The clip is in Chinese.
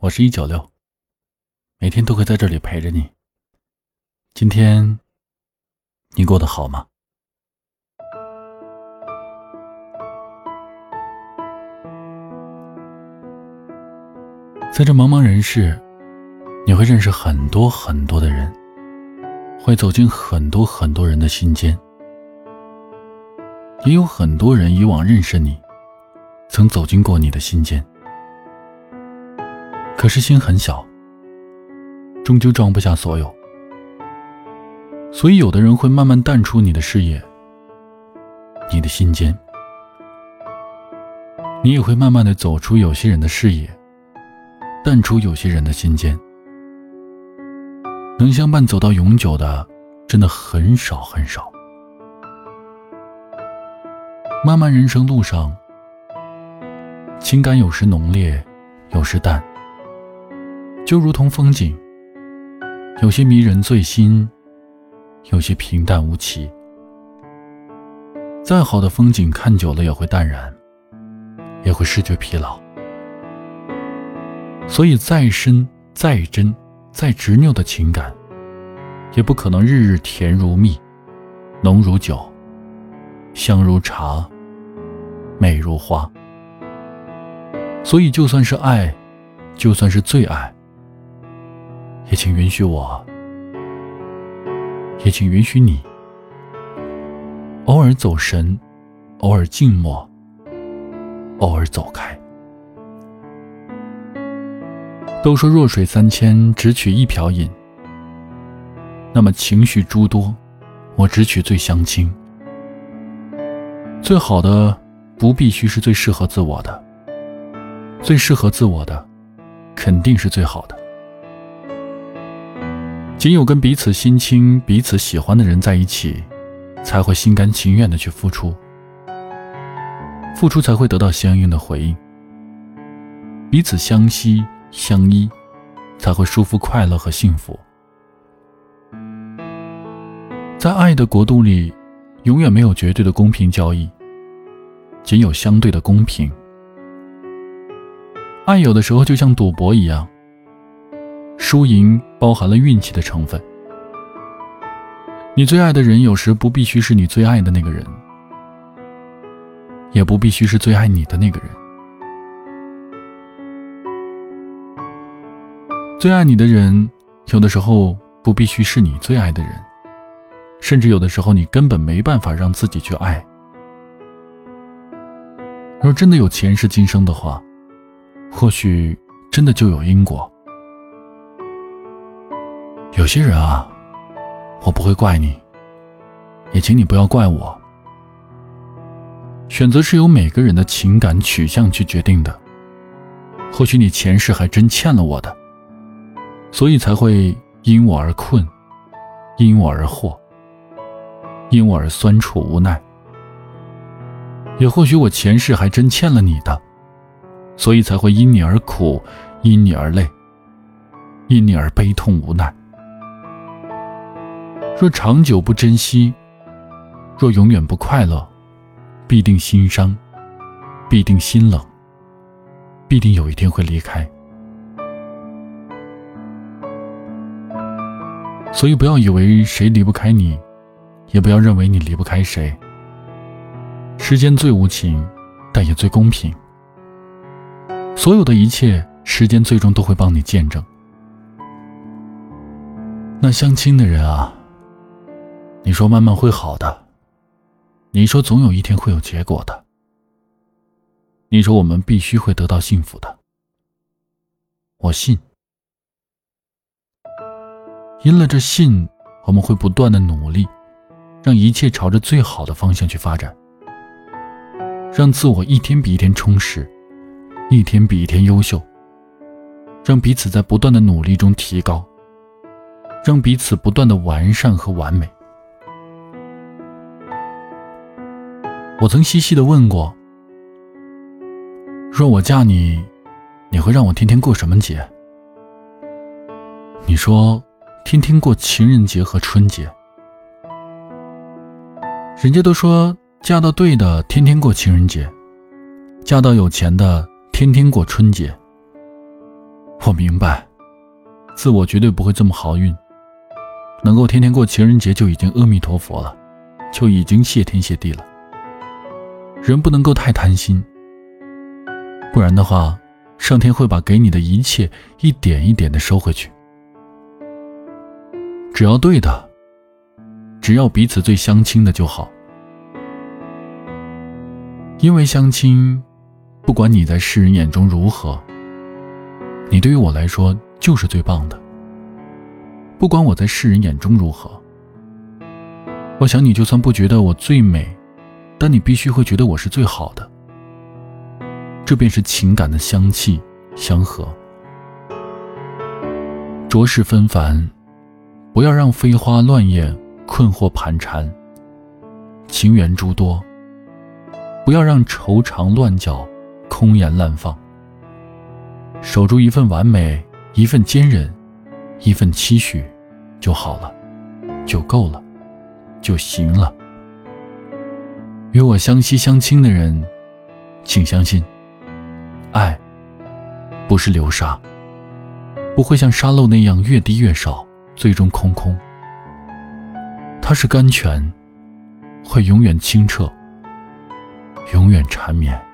我是一九六，每天都会在这里陪着你。今天你过得好吗？在这茫茫人世，你会认识很多很多的人，会走进很多很多人的心间，也有很多人以往认识你，曾走进过你的心间。可是心很小，终究装不下所有，所以有的人会慢慢淡出你的视野，你的心间，你也会慢慢的走出有些人的视野，淡出有些人的心间。能相伴走到永久的，真的很少很少。漫漫人生路上，情感有时浓烈，有时淡。就如同风景，有些迷人醉心，有些平淡无奇。再好的风景，看久了也会淡然，也会视觉疲劳。所以，再深、再真、再执拗的情感，也不可能日日甜如蜜，浓如酒，香如茶，美如花。所以，就算是爱，就算是最爱。也请允许我，也请允许你，偶尔走神，偶尔静默，偶尔走开。都说弱水三千，只取一瓢饮。那么情绪诸多，我只取最相亲。最好的不必须是最适合自我的，最适合自我的，肯定是最好的。仅有跟彼此心亲、彼此喜欢的人在一起，才会心甘情愿的去付出，付出才会得到相应的回应。彼此相惜相依，才会舒服、快乐和幸福。在爱的国度里，永远没有绝对的公平交易，仅有相对的公平。爱有的时候就像赌博一样。输赢包含了运气的成分。你最爱的人，有时不必须是你最爱的那个人，也不必须是最爱你的那个人。最爱你的人，有的时候不必须是你最爱的人，甚至有的时候你根本没办法让自己去爱。若真的有前世今生的话，或许真的就有因果。有些人啊，我不会怪你，也请你不要怪我。选择是由每个人的情感取向去决定的。或许你前世还真欠了我的，所以才会因我而困，因我而惑，因我而酸楚无奈。也或许我前世还真欠了你的，所以才会因你而苦，因你而累，因你而悲痛无奈。若长久不珍惜，若永远不快乐，必定心伤，必定心冷，必定有一天会离开。所以不要以为谁离不开你，也不要认为你离不开谁。时间最无情，但也最公平。所有的一切，时间最终都会帮你见证。那相亲的人啊。你说慢慢会好的，你说总有一天会有结果的，你说我们必须会得到幸福的，我信。因了这信，我们会不断的努力，让一切朝着最好的方向去发展，让自我一天比一天充实，一天比一天优秀，让彼此在不断的努力中提高，让彼此不断的完善和完美。我曾细细的问过：若我嫁你，你会让我天天过什么节？你说，天天过情人节和春节。人家都说，嫁到对的，天天过情人节；嫁到有钱的，天天过春节。我明白，自我绝对不会这么好运。能够天天过情人节就已经阿弥陀佛了，就已经谢天谢地了。人不能够太贪心，不然的话，上天会把给你的一切一点一点的收回去。只要对的，只要彼此最相亲的就好。因为相亲，不管你在世人眼中如何，你对于我来说就是最棒的。不管我在世人眼中如何，我想你就算不觉得我最美，但你必须会觉得我是最好的。这便是情感的香气相合。浊世纷繁，不要让飞花乱叶困惑盘缠。情缘诸多，不要让愁肠乱搅空言滥放。守住一份完美，一份坚韧。一份期许，就好了，就够了，就行了。与我相惜相亲的人，请相信，爱不是流沙，不会像沙漏那样越滴越少，最终空空。它是甘泉，会永远清澈，永远缠绵。